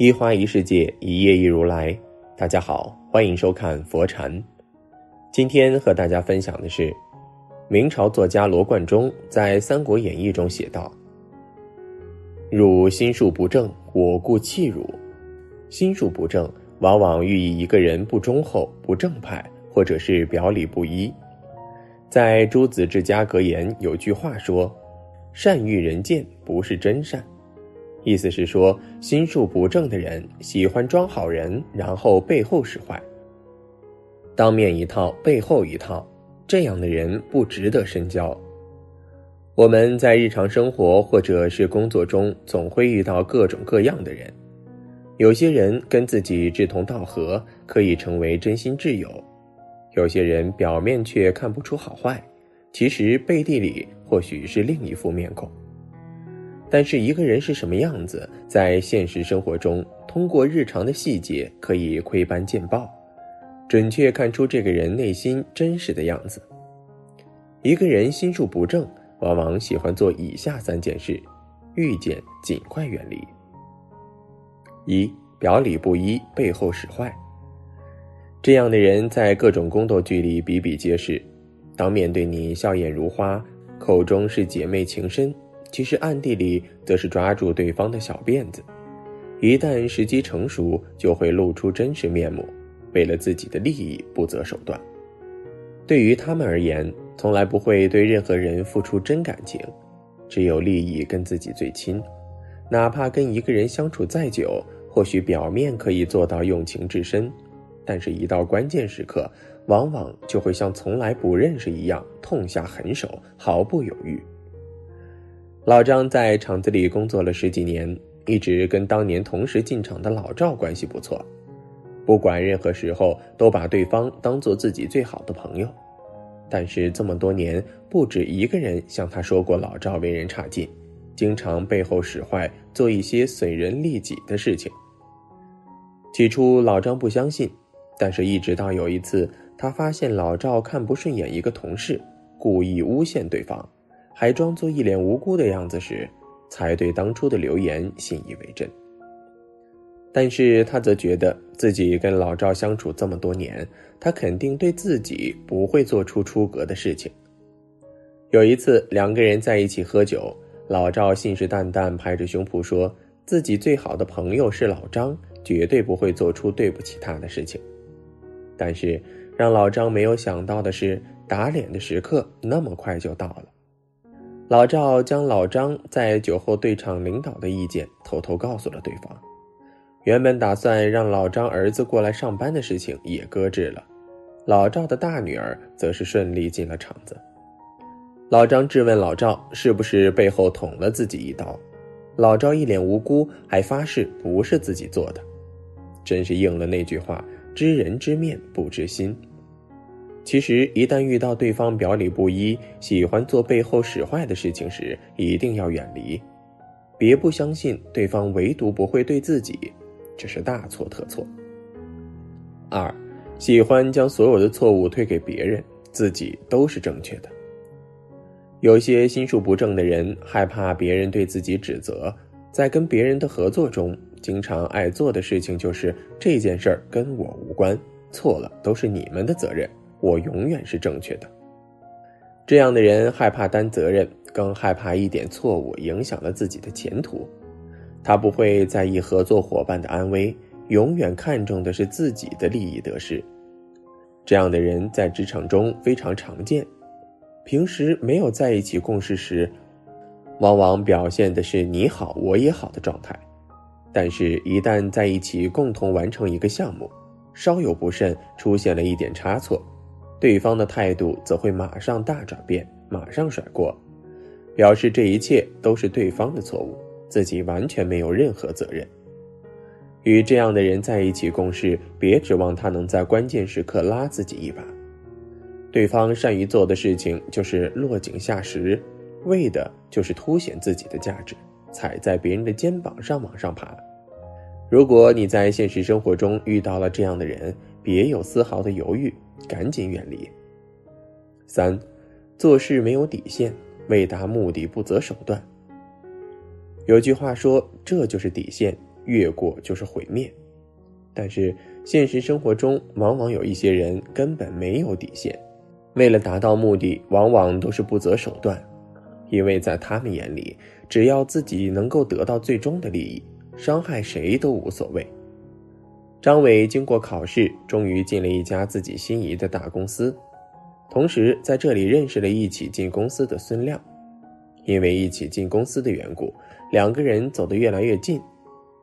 一花一世界，一叶一如来。大家好，欢迎收看佛禅。今天和大家分享的是，明朝作家罗贯中在《三国演义》中写道：“汝心术不正，我故弃汝。”心术不正，往往寓意一个人不忠厚、不正派，或者是表里不一。在朱子治家格言有句话说：“善欲人见，不是真善。”意思是说，心术不正的人喜欢装好人，然后背后使坏。当面一套，背后一套，这样的人不值得深交。我们在日常生活或者是工作中，总会遇到各种各样的人。有些人跟自己志同道合，可以成为真心挚友。有些人表面却看不出好坏，其实背地里或许是另一副面孔。但是一个人是什么样子，在现实生活中，通过日常的细节可以窥斑见豹，准确看出这个人内心真实的样子。一个人心术不正，往往喜欢做以下三件事，遇见尽快远离。一表里不一，背后使坏。这样的人在各种宫斗剧里比比皆是，当面对你笑靥如花，口中是姐妹情深，其实暗地里则是抓住对方的小辫子。一旦时机成熟，就会露出真实面目，为了自己的利益不择手段。对于他们而言，从来不会对任何人付出真感情，只有利益跟自己最亲。哪怕跟一个人相处再久，或许表面可以做到用情至深。但是，一到关键时刻，往往就会像从来不认识一样，痛下狠手，毫不犹豫。老张在厂子里工作了十几年，一直跟当年同时进厂的老赵关系不错，不管任何时候都把对方当做自己最好的朋友。但是这么多年，不止一个人向他说过老赵为人差劲，经常背后使坏，做一些损人利己的事情。起初，老张不相信。但是，一直到有一次，他发现老赵看不顺眼一个同事，故意诬陷对方，还装作一脸无辜的样子时，才对当初的流言信以为真。但是他则觉得自己跟老赵相处这么多年，他肯定对自己不会做出出格的事情。有一次，两个人在一起喝酒，老赵信誓旦旦拍着胸脯说自己最好的朋友是老张，绝对不会做出对不起他的事情。但是，让老张没有想到的是，打脸的时刻那么快就到了。老赵将老张在酒后对厂领导的意见偷偷告诉了对方，原本打算让老张儿子过来上班的事情也搁置了。老赵的大女儿则是顺利进了厂子。老张质问老赵是不是背后捅了自己一刀，老赵一脸无辜，还发誓不是自己做的，真是应了那句话。知人知面不知心，其实一旦遇到对方表里不一、喜欢做背后使坏的事情时，一定要远离。别不相信对方，唯独不会对自己，这是大错特错。二，喜欢将所有的错误推给别人，自己都是正确的。有些心术不正的人，害怕别人对自己指责，在跟别人的合作中。经常爱做的事情就是这件事儿跟我无关，错了都是你们的责任，我永远是正确的。这样的人害怕担责任，更害怕一点错误影响了自己的前途。他不会在意合作伙伴的安危，永远看重的是自己的利益得失。这样的人在职场中非常常见，平时没有在一起共事时，往往表现的是你好我也好的状态。但是，一旦在一起共同完成一个项目，稍有不慎，出现了一点差错，对方的态度则会马上大转变，马上甩锅，表示这一切都是对方的错误，自己完全没有任何责任。与这样的人在一起共事，别指望他能在关键时刻拉自己一把。对方善于做的事情就是落井下石，为的就是凸显自己的价值。踩在别人的肩膀上往上爬。如果你在现实生活中遇到了这样的人，别有丝毫的犹豫，赶紧远离。三，做事没有底线，为达目的不择手段。有句话说，这就是底线，越过就是毁灭。但是现实生活中，往往有一些人根本没有底线，为了达到目的，往往都是不择手段，因为在他们眼里，只要自己能够得到最终的利益，伤害谁都无所谓。张伟经过考试，终于进了一家自己心仪的大公司，同时在这里认识了一起进公司的孙亮。因为一起进公司的缘故，两个人走得越来越近。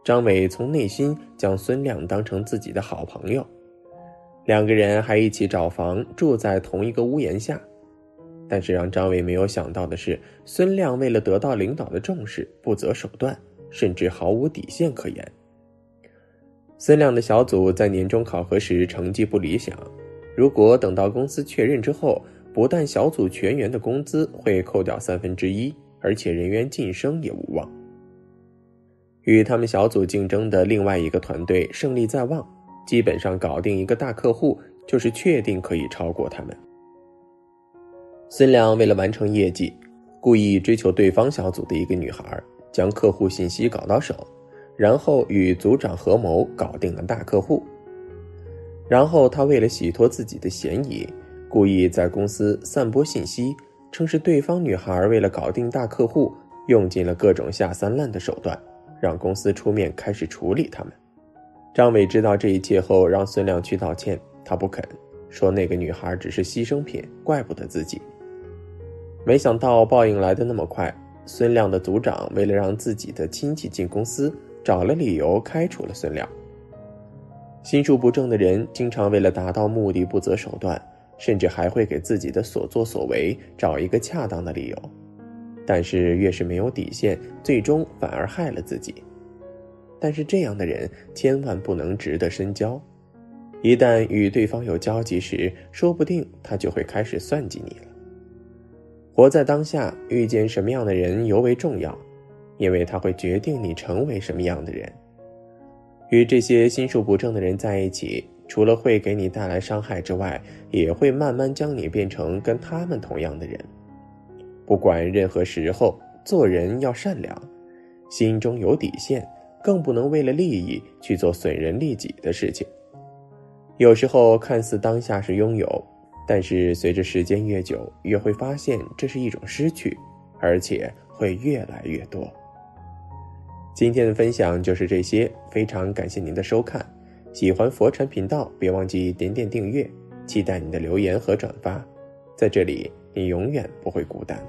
张伟从内心将孙亮当成自己的好朋友，两个人还一起找房住在同一个屋檐下。但是让张伟没有想到的是，孙亮为了得到领导的重视，不择手段，甚至毫无底线可言。孙亮的小组在年终考核时成绩不理想，如果等到公司确认之后，不但小组全员的工资会扣掉三分之一，而且人员晋升也无望。与他们小组竞争的另外一个团队胜利在望，基本上搞定一个大客户就是确定可以超过他们。孙亮为了完成业绩，故意追求对方小组的一个女孩，将客户信息搞到手，然后与组长合谋搞定了大客户。然后他为了洗脱自己的嫌疑，故意在公司散播信息，称是对方女孩为了搞定大客户，用尽了各种下三滥的手段。让公司出面开始处理他们。张伟知道这一切后，让孙亮去道歉，他不肯，说那个女孩只是牺牲品，怪不得自己。没想到报应来的那么快，孙亮的组长为了让自己的亲戚进公司，找了理由开除了孙亮。心术不正的人经常为了达到目的不择手段，甚至还会给自己的所作所为找一个恰当的理由。但是越是没有底线，最终反而害了自己。但是这样的人千万不能值得深交，一旦与对方有交集时，说不定他就会开始算计你了。活在当下，遇见什么样的人尤为重要，因为他会决定你成为什么样的人。与这些心术不正的人在一起，除了会给你带来伤害之外，也会慢慢将你变成跟他们同样的人。不管任何时候，做人要善良，心中有底线，更不能为了利益去做损人利己的事情。有时候看似当下是拥有，但是随着时间越久，越会发现这是一种失去，而且会越来越多。今天的分享就是这些，非常感谢您的收看。喜欢佛禅频道，别忘记点点订阅，期待你的留言和转发，在这里你永远不会孤单。